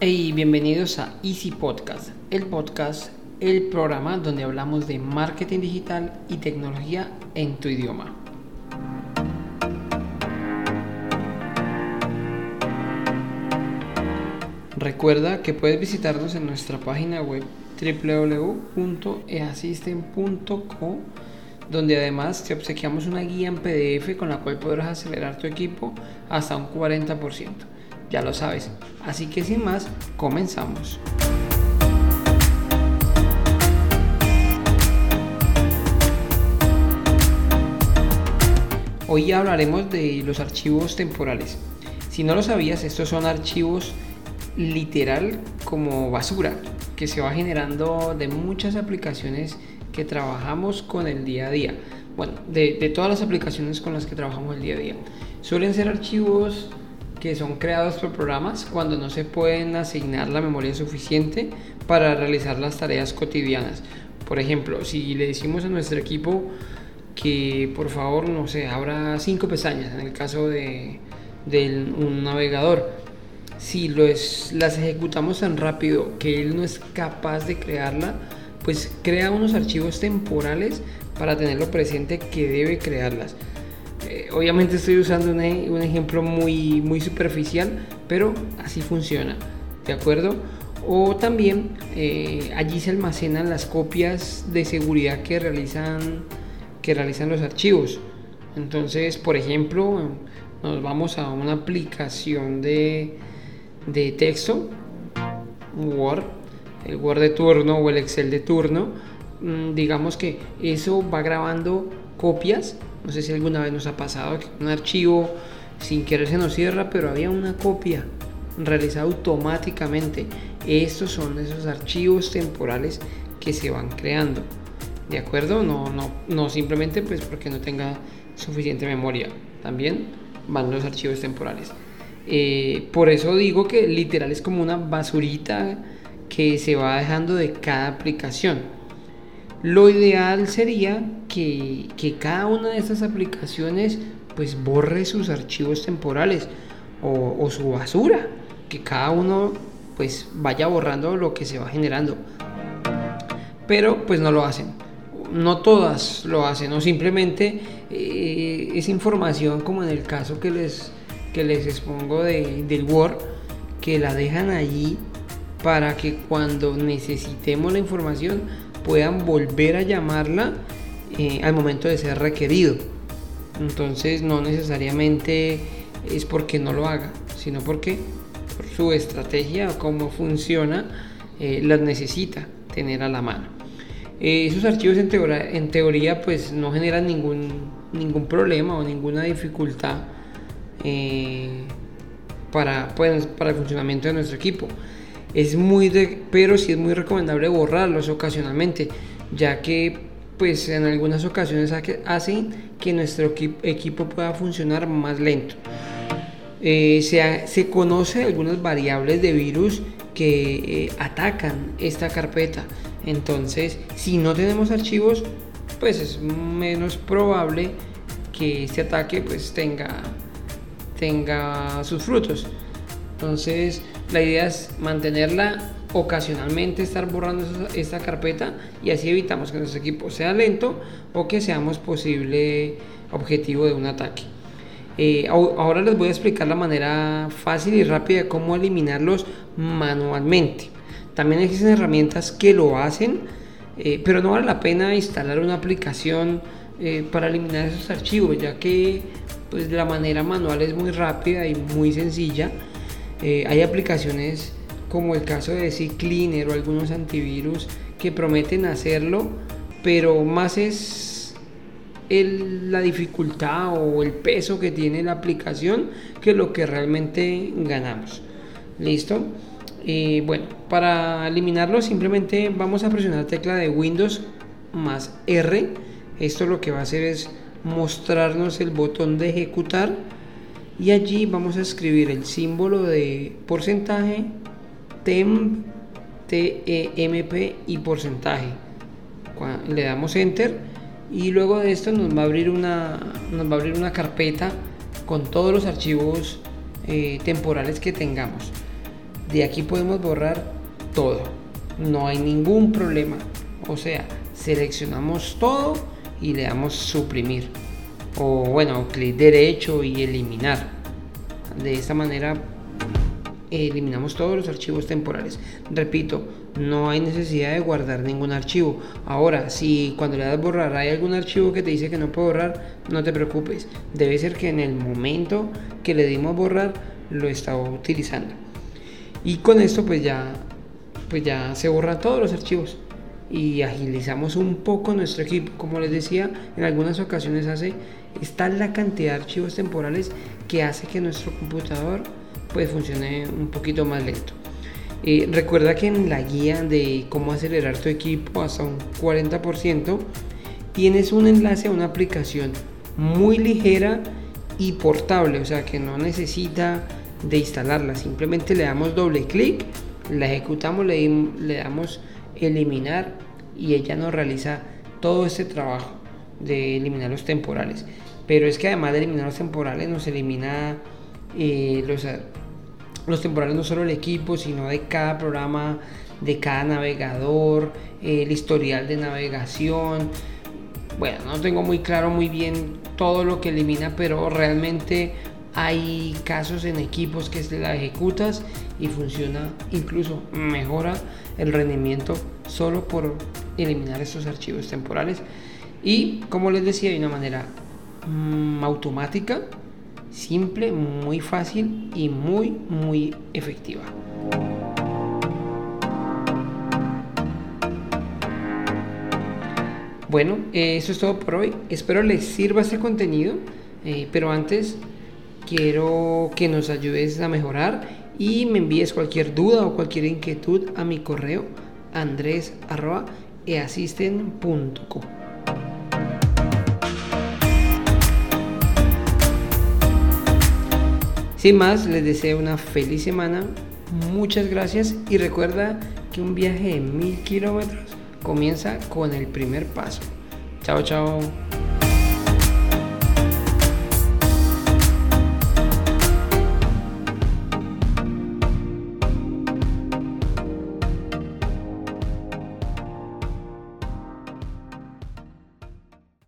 Hey, bienvenidos a Easy Podcast, el podcast, el programa donde hablamos de marketing digital y tecnología en tu idioma. Recuerda que puedes visitarnos en nuestra página web www.easystem.co donde además te obsequiamos una guía en PDF con la cual podrás acelerar tu equipo hasta un 40% ya lo sabes. Así que sin más, comenzamos. Hoy hablaremos de los archivos temporales. Si no lo sabías, estos son archivos literal como basura que se va generando de muchas aplicaciones que trabajamos con el día a día. Bueno, de, de todas las aplicaciones con las que trabajamos el día a día. Suelen ser archivos que son creados por programas cuando no se pueden asignar la memoria suficiente para realizar las tareas cotidianas. Por ejemplo, si le decimos a nuestro equipo que por favor, no sé, abra cinco pestañas en el caso de, un navegador, si las ejecutamos tan rápido que él no es capaz de crearla, pues crea unos archivos temporales para tenerlo presente que debe crearlas. Eh, obviamente estoy usando un, ejemplo muy, muy superficial, pero así funciona, ¿de acuerdo? O también eh, allí se almacenan las copias de seguridad que realizan, que realizan los archivos. Entonces, por ejemplo, nos vamos a una aplicación de, de texto, Word, el Word de turno o el Excel de turno. Mm, digamos que eso va grabando copias no sé si alguna vez nos ha pasado que un archivo sin querer se nos cierra, pero había una copia realizada automáticamente. Estos son esos archivos temporales que se van creando. ¿De acuerdo? No, no, no simplemente pues porque no tenga suficiente memoria. También van los archivos temporales. Eh, por eso digo que literal es como una basurita que se va dejando de cada aplicación. Lo ideal sería que, cada una de estas aplicaciones pues borre sus archivos temporales o, su basura, que cada uno pues vaya borrando lo que se va generando. Pero pues no lo hacen. No todas lo hacen, o simplemente eh, es información como en el caso que les, que les expongo de, del Word, que la dejan allí para que cuando necesitemos la información puedan volver a llamarla eh, al momento de ser requerido. Entonces no necesariamente es porque no lo haga, sino porque por su estrategia cómo funciona eh, las necesita tener a la mano. Eh, esos archivos en teoría, en teoría pues no generan ningún, ningún problema o ninguna dificultad para, pues, para el funcionamiento de nuestro equipo es muy pero sí es muy recomendable borrarlos ocasionalmente, ya que pues en algunas ocasiones hacen que nuestro equipo pueda funcionar más lento. Eh, se, se, conoce algunas variables de virus que eh, atacan esta carpeta. Entonces, si no tenemos archivos, pues es menos probable que este ataque pues tenga, tenga sus frutos. Entonces, la idea es mantenerla ocasionalmente, estar borrando esta carpeta y así evitamos que nuestro equipo sea lento o que seamos posible objetivo de un ataque. Eh, ahora les voy a explicar la manera fácil y rápida de cómo eliminarlos manualmente. También existen herramientas que lo hacen, eh, pero no vale la pena instalar una aplicación eh, para eliminar esos archivos, ya que pues, la manera manual es muy rápida y muy sencilla hay aplicaciones como el caso de CCleaner o algunos antivirus que prometen hacerlo, pero más es la dificultad o el peso que tiene la aplicación que lo que realmente ganamos. ¿Listo? Y bueno, para eliminarlo simplemente vamos a presionar la tecla de Windows más R. Esto lo que va a hacer es mostrarnos el botón de ejecutar y allí vamos a escribir el símbolo de porcentaje, temp, temp y porcentaje. Le damos enter y luego de esto nos va a abrir una, nos va a abrir una carpeta con todos los archivos eh, temporales que tengamos. de aquí podemos borrar todo. No hay ningún problema. O sea, seleccionamos todo y le damos suprimir. O bueno, clic derecho y eliminar. De esta manera eliminamos todos los archivos temporales. Repito, no hay necesidad de guardar ningún archivo. Ahora, si cuando le das borrar hay algún archivo que te dice que no puedo borrar, no te preocupes. Debe ser que en el momento que le dimos borrar lo estaba utilizando. Y con esto pues ya, pues ya se borran todos los archivos y agilizamos un poco nuestro equipo. Como les decía, en algunas ocasiones hace está la cantidad de archivos temporales que hace que nuestro computador pues funcione un poquito más lento. Eh, recuerda que en la guía de cómo acelerar tu equipo hasta un 40% tienes un enlace a una aplicación muy ligera y portable, o sea que no necesita de instalarla, simplemente le damos doble clic, la ejecutamos, le, le damos eliminar y ella nos realiza todo ese trabajo de eliminar los temporales. Pero es que además de eliminar los temporales nos elimina eh, los, los temporales no solo del equipo, sino de cada programa, de cada navegador, el historial de navegación. Bueno, no tengo muy claro muy bien todo lo que elimina, pero realmente hay casos en equipos que la ejecutas y funciona, incluso mejora el rendimiento solo por eliminar estos archivos temporales. Y como les decía, de una manera mm, automática, simple, muy fácil y muy, muy efectiva. Bueno, eso es todo por hoy. Espero les sirva este contenido, eh, pero antes quiero que nos ayudes a mejorar y me envíes cualquier duda o cualquier inquietud a mi correo andres.easisten.co. Sin más, les deseo una feliz semana, muchas gracias y recuerda que un viaje de mil kilómetros comienza con el primer paso. Chao, chao.